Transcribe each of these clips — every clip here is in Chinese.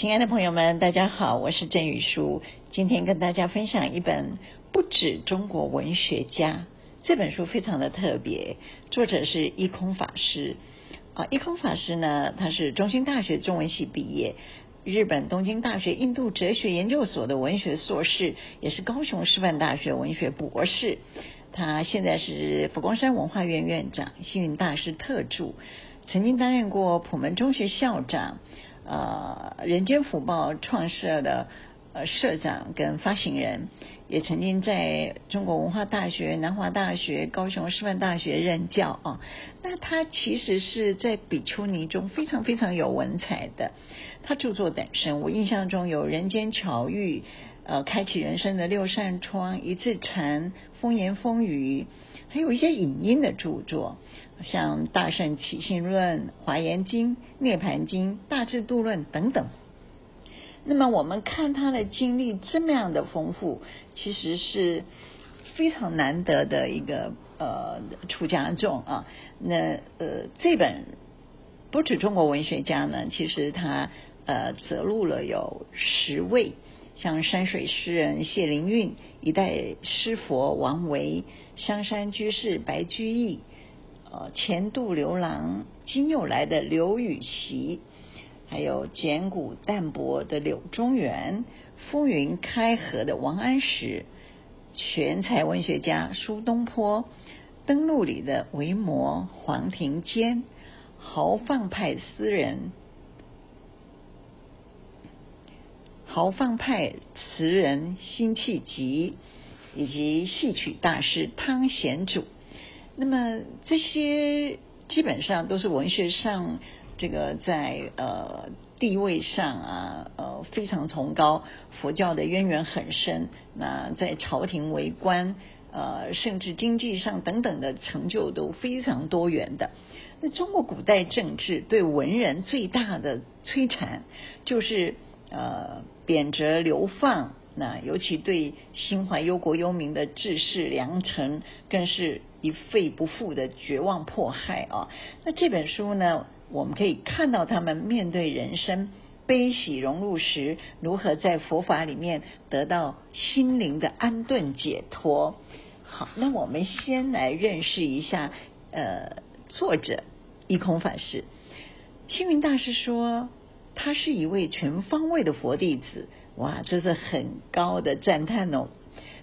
亲爱的朋友们，大家好，我是郑宇书，今天跟大家分享一本《不止中国文学家》这本书，非常的特别，作者是一空法师啊。一空法师呢，他是中兴大学中文系毕业，日本东京大学印度哲学研究所的文学硕士，也是高雄师范大学文学博士。他现在是佛光山文化院院长、星云大师特助，曾经担任过普门中学校长。呃，人间福报创设的呃社长跟发行人，也曾经在中国文化大学、南华大学、高雄师范大学任教啊。那他其实是在比丘尼中非常非常有文采的。他著作等身，我印象中有《人间巧遇》、呃，《开启人生的六扇窗》、《一字禅》、《风言风语》，还有一些影音的著作。像《大圣起信论》《华严经》《涅槃经》《大智度论》等等。那么我们看他的经历这么样的丰富，其实是非常难得的一个呃出家众啊。那呃这本不止中国文学家呢，其实他呃择录了有十位，像山水诗人谢灵运、一代诗佛王维、香山居士白居易。呃，前度刘郎，今又来的刘禹锡，还有简古淡泊的柳宗元，风云开合的王安石，全才文学家苏东坡，登陆里的维摩黄庭坚，豪放派诗人，豪放派词人辛弃疾，以及戏曲大师汤显祖。那么这些基本上都是文学上这个在呃地位上啊呃非常崇高，佛教的渊源很深。那在朝廷为官呃甚至经济上等等的成就都非常多元的。那中国古代政治对文人最大的摧残就是呃贬谪流放。那尤其对心怀忧国忧民的志士良臣，更是一废不复的绝望迫害啊！那这本书呢，我们可以看到他们面对人生悲喜荣辱时，如何在佛法里面得到心灵的安顿解脱。好，那我们先来认识一下呃作者一空法师。星云大师说，他是一位全方位的佛弟子。哇，这是很高的赞叹哦。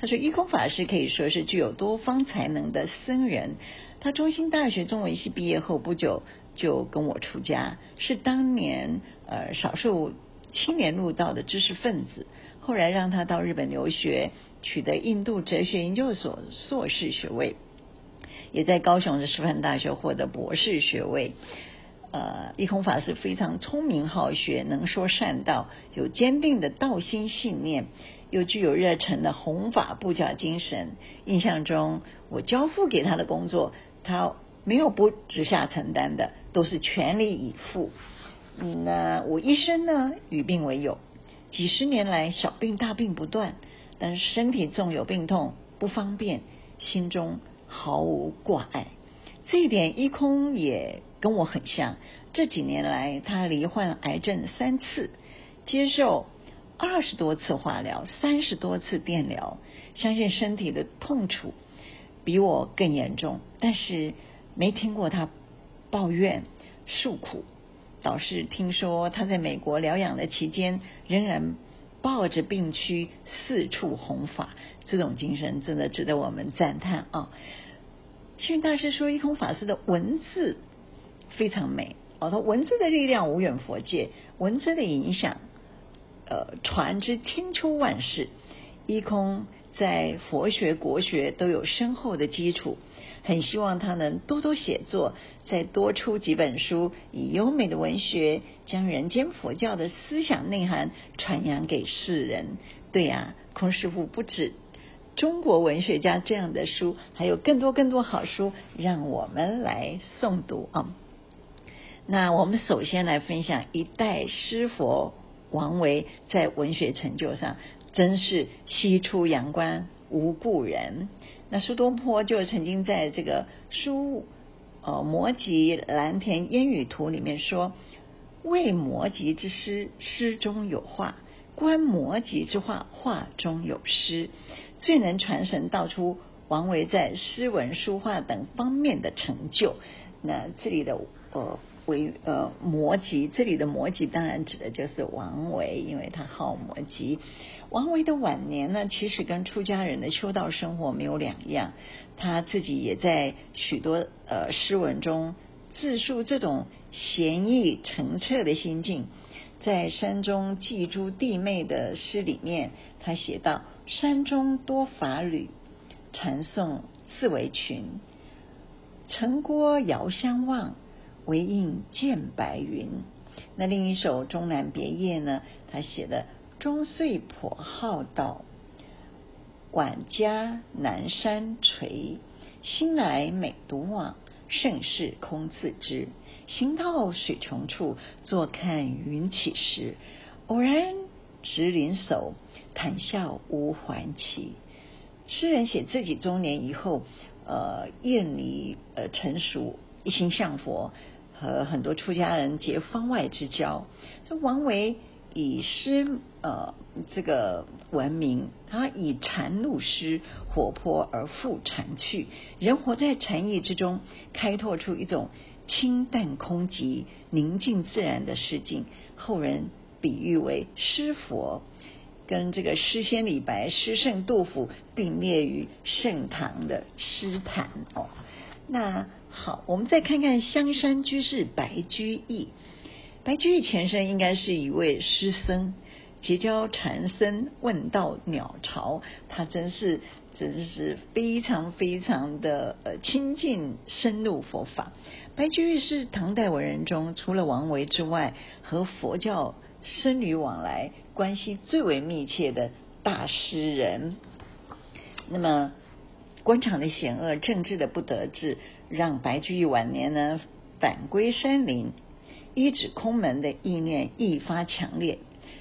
他说，一空法师可以说是具有多方才能的僧人。他中兴大学中文系毕业后不久就跟我出家，是当年呃少数青年入道的知识分子。后来让他到日本留学，取得印度哲学研究所硕士学位，也在高雄的师范大学获得博士学位。呃，一空法师非常聪明好学，能说善道，有坚定的道心信念，又具有热忱的弘法布教精神。印象中，我交付给他的工作，他没有不直下承担的，都是全力以赴。嗯，那我一生呢，与病为友，几十年来小病大病不断，但是身体纵有病痛不方便，心中毫无挂碍。这一点，一空也。跟我很像，这几年来他罹患癌症三次，接受二十多次化疗，三十多次电疗，相信身体的痛楚比我更严重，但是没听过他抱怨诉苦，倒是听说他在美国疗养的期间，仍然抱着病躯四处弘法，这种精神真的值得我们赞叹啊！星云大师说，一空法师的文字。非常美哦，他文字的力量无远佛界，文字的影响，呃，传之千秋万世。一空在佛学、国学都有深厚的基础，很希望他能多多写作，再多出几本书，以优美的文学将人间佛教的思想内涵传扬给世人。对呀，空师傅不止中国文学家这样的书，还有更多更多好书让我们来诵读啊。那我们首先来分享一代诗佛王维在文学成就上真是西出阳关无故人。那苏东坡就曾经在这个书呃《摩詰蓝田烟雨图》里面说：“为摩詰之诗，诗中有画；观摩詰之画，画中有诗。最能传神道出王维在诗文、书画等方面的成就。那这里的呃为呃摩诘，这里的摩诘当然指的就是王维，因为他好摩诘。王维的晚年呢，其实跟出家人的修道生活没有两样，他自己也在许多呃诗文中自述这种闲逸澄澈的心境。在山中寄诸弟妹的诗里面，他写道：“山中多法侣，禅诵自为群。城郭遥相望，唯应见白云。”那另一首《终南别业》呢？他写的。终岁颇好道，管家南山陲。兴来每独往，胜事空自知。行到水穷处，坐看云起时。偶然值林叟，谈笑无还期。诗人写自己中年以后，呃，厌离呃成熟，一心向佛，和很多出家人结方外之交。这王维。以诗呃这个闻名，他以禅入诗，活泼而富禅趣。人活在禅意之中，开拓出一种清淡空寂、宁静自然的诗境。后人比喻为诗佛，跟这个诗仙李白、诗圣杜甫并列于盛唐的诗坛哦。那好，我们再看看香山居士白居易。白居易前身应该是一位诗僧，结交禅僧，问道鸟巢，他真是真是非常非常的呃亲近深入佛法。白居易是唐代文人中除了王维之外，和佛教僧侣往来关系最为密切的大诗人。那么官场的险恶，政治的不得志，让白居易晚年呢返归山林。依止空门的意念愈发强烈，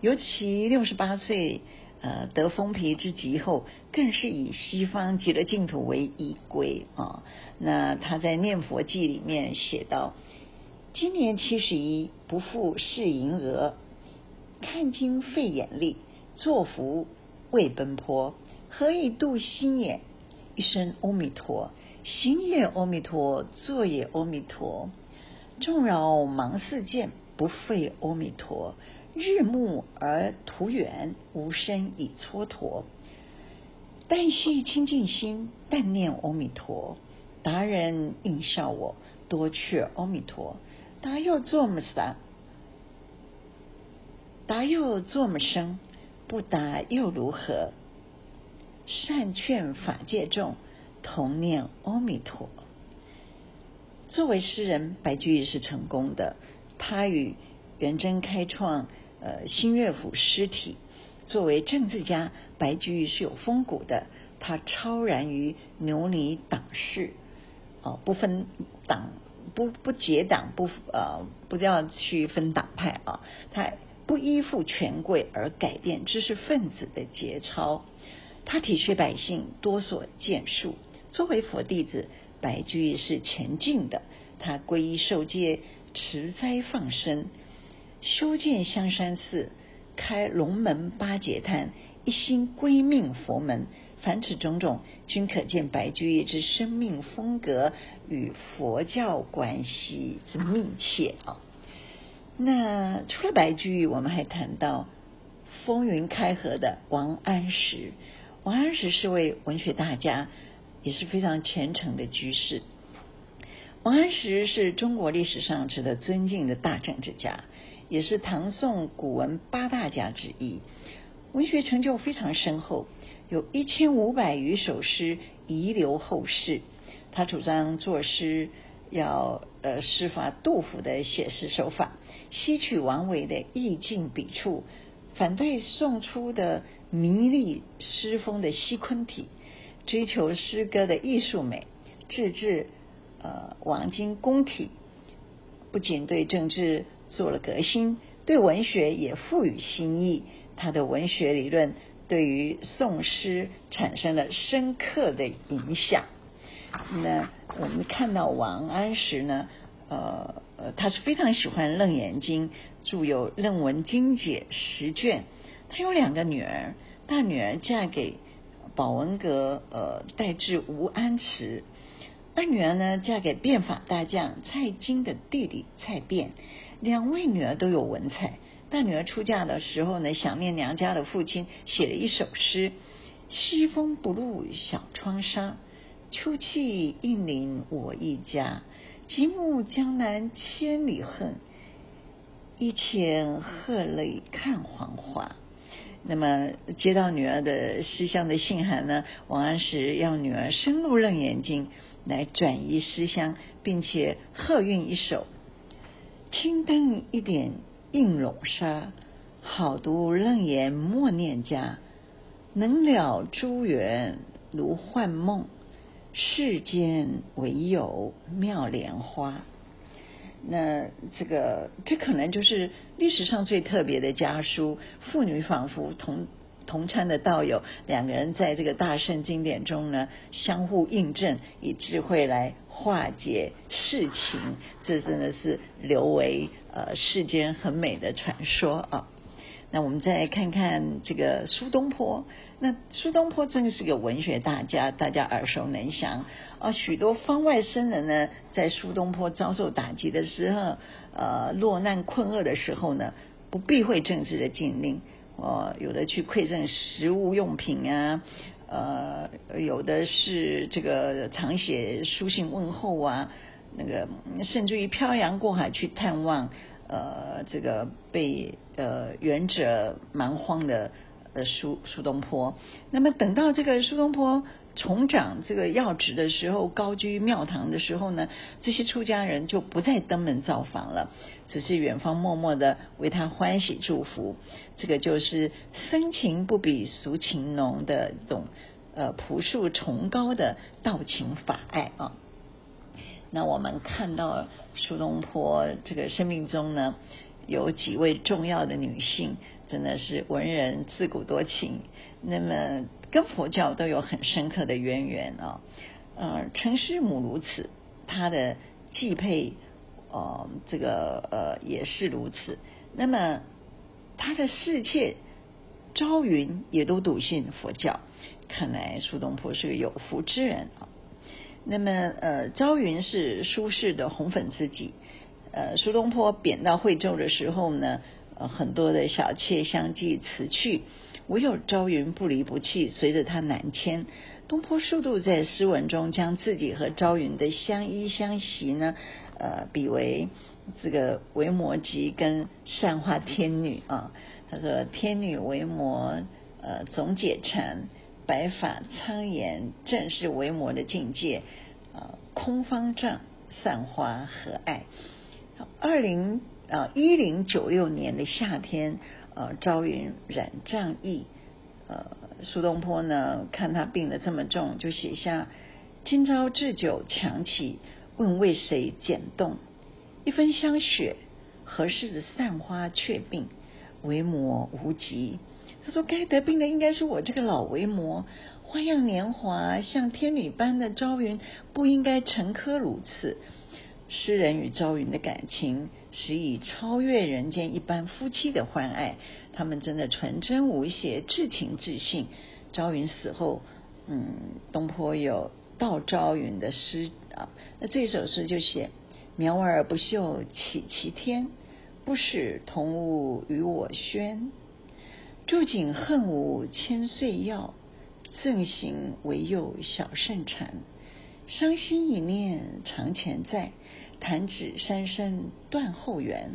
尤其六十八岁，呃，得封皮之疾后，更是以西方极乐净土为依归啊。那他在《念佛记》里面写道：“今年七十一，不复饰银额，看经费眼力，作福未奔波，何以度心也？一声阿弥陀，行也阿弥陀，坐也阿弥陀。”众扰忙似箭，不费阿弥陀。日暮而途远，无声已蹉跎。但系清净心，但念阿弥陀。达人应笑我，多却阿弥陀。达又作么啥？达又作么生？不达又如何？善劝法界众，同念阿弥陀。作为诗人，白居易是成功的。他与元稹开创呃新乐府诗体。作为政治家，白居易是有风骨的。他超然于牛李党士，哦，不分党，不不结党，不呃不要去分党派啊。他不依附权贵而改变知识分子的节操。他体恤百姓，多所建树。作为佛弟子。白居易是前进的，他皈依受戒，持斋放生，修建香山寺，开龙门八节坛，一心归命佛门。凡此种种，均可见白居易之生命风格与佛教关系之密切啊。那除了白居易，我们还谈到风云开河的王安石。王安石是位文学大家。也是非常虔诚的居士。王安石是中国历史上值得尊敬的大政治家，也是唐宋古文八大家之一，文学成就非常深厚，有一千五百余首诗遗留后世。他主张作诗要呃师法杜甫的写诗手法，吸取王维的意境笔触，反对宋初的迷丽诗风的西昆体。追求诗歌的艺术美，自制呃王经公体，不仅对政治做了革新，对文学也赋予新意。他的文学理论对于宋诗产生了深刻的影响。那我们看到王安石呢，呃呃，他是非常喜欢《楞严经》，著有《楞文经解》十卷。他有两个女儿，大女儿嫁给宝文阁呃代志吴安慈，二女儿呢嫁给变法大将蔡京的弟弟蔡卞。两位女儿都有文采。大女儿出嫁的时候呢，想念娘家的父亲，写了一首诗：“西风不入小窗纱，秋气应临我一家。极目江南千里恨，一前鹤泪看黄花。”那么接到女儿的思乡的信函呢，王安石让女儿深入《楞严经》来转移思乡，并且贺韵一首：“青灯一点。”映笼纱，好读楞严莫念家。能了诸缘如幻梦，世间唯有妙莲花。那这个，这可能就是历史上最特别的家书。妇女仿佛同同参的道友，两个人在这个大圣经典中呢，相互印证，以智慧来化解世情。这真的是留为。呃，世间很美的传说啊。那我们再来看看这个苏东坡。那苏东坡真的是个文学大家，大家耳熟能详啊。许多方外僧人呢，在苏东坡遭受打击的时候，呃，落难困厄的时候呢，不避讳政治的禁令，呃，有的去馈赠食物用品啊，呃，有的是这个常写书信问候啊。那个甚至于漂洋过海去探望，呃，这个被呃远者蛮荒的呃苏苏东坡。那么等到这个苏东坡重掌这个要职的时候，高居庙堂的时候呢，这些出家人就不再登门造访了，只是远方默默的为他欢喜祝福。这个就是深情不比俗情浓的一种呃朴素崇高的道情法爱啊。那我们看到苏东坡这个生命中呢，有几位重要的女性，真的是文人自古多情，那么跟佛教都有很深刻的渊源啊。呃，陈师母如此，她的继配呃这个呃也是如此。那么她的侍妾朝云也都笃信佛教，看来苏东坡是个有福之人啊。那么，呃，朝云是苏轼的红粉知己。呃，苏东坡贬到惠州的时候呢，呃，很多的小妾相继辞去，唯有朝云不离不弃，随着他南迁。东坡数度在诗文中将自己和朝云的相依相惜呢，呃，比为这个维摩詰跟善化天女啊。他说：“天女维摩，呃，总解禅。”白发苍颜，正是为摩的境界。呃，空方丈，散花何碍？二零啊一零九六年的夏天，呃，朝云染瘴疫。呃，苏东坡呢，看他病得这么重，就写下：今朝置酒强起，问为谁剪冻？一分香雪，何事散花却病？为摩无极。他说：“该得病的应该是我这个老维摩，花样年华，像天女般的朝云不应该沉疴如此。”诗人与朝云的感情实已超越人间一般夫妻的欢爱，他们真的纯真无邪，至情至性。朝云死后，嗯，东坡有悼朝云的诗啊，那这首诗就写：“苗儿不嗅綺其天，不使同物与我喧。”住井恨无千岁药，赠行唯有小圣禅。伤心一念长前在，弹指三生断后缘。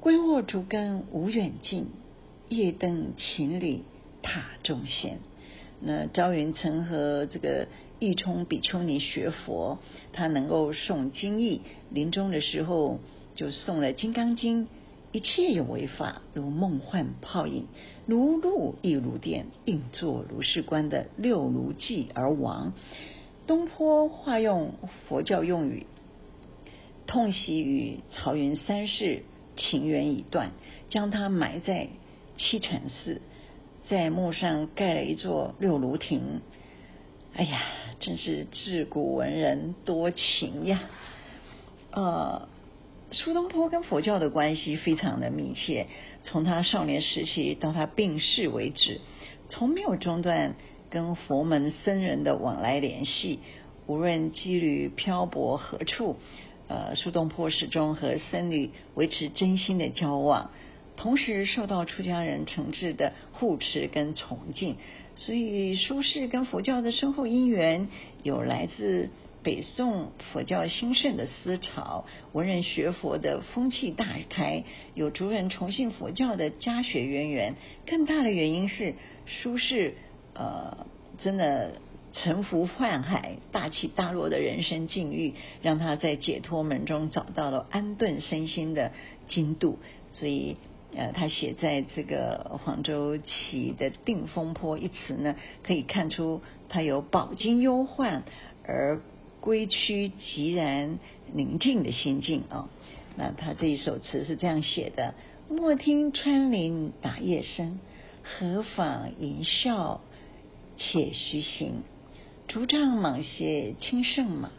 归卧竹根无远近，夜登秦岭塔中仙。那昭云曾和这个义冲比丘尼学佛，他能够诵经义，临终的时候就诵了《金刚经》。一切有为法，如梦幻泡影，如露亦如电，应作如是观的六如记而亡。东坡化用佛教用语，痛惜与曹云三世情缘已断，将他埋在七禅寺，在墓上盖了一座六如亭。哎呀，真是自古文人多情呀！呃。苏东坡跟佛教的关系非常的密切，从他少年时期到他病逝为止，从没有中断跟佛门僧人的往来联系。无论羁旅漂泊何处，呃，苏东坡始终和僧侣维持真心的交往，同时受到出家人诚挚的护持跟崇敬。所以，苏轼跟佛教的深厚因缘，有来自北宋佛教兴盛的思潮，文人学佛的风气大开，有族人崇信佛教的家学渊源。更大的原因是，苏轼呃，真的。沉浮宦海、大起大落的人生境遇，让他在解脱门中找到了安顿身心的精度。所以，呃，他写在这个黄州起的《定风波》一词呢，可以看出他有饱经忧患而归趋寂然宁静的心境啊、哦。那他这一首词是这样写的：莫听穿林打叶声，何妨吟啸且徐行。竹杖芒鞋轻胜马，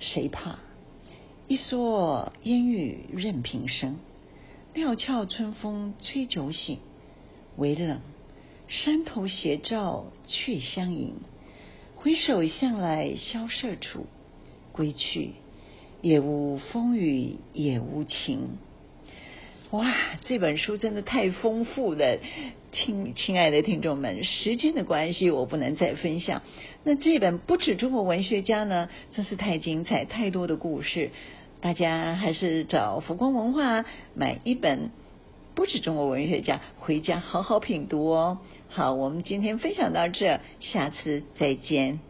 谁怕？一蓑烟雨任平生。料峭春风吹酒醒，微冷，山头斜照却相迎。回首向来萧瑟处，归去，也无风雨也无晴。哇，这本书真的太丰富了，亲亲爱的听众们，时间的关系，我不能再分享。那这本不止中国文学家呢，真是太精彩，太多的故事，大家还是找佛光文化买一本不止中国文学家，回家好好品读哦。好，我们今天分享到这，下次再见。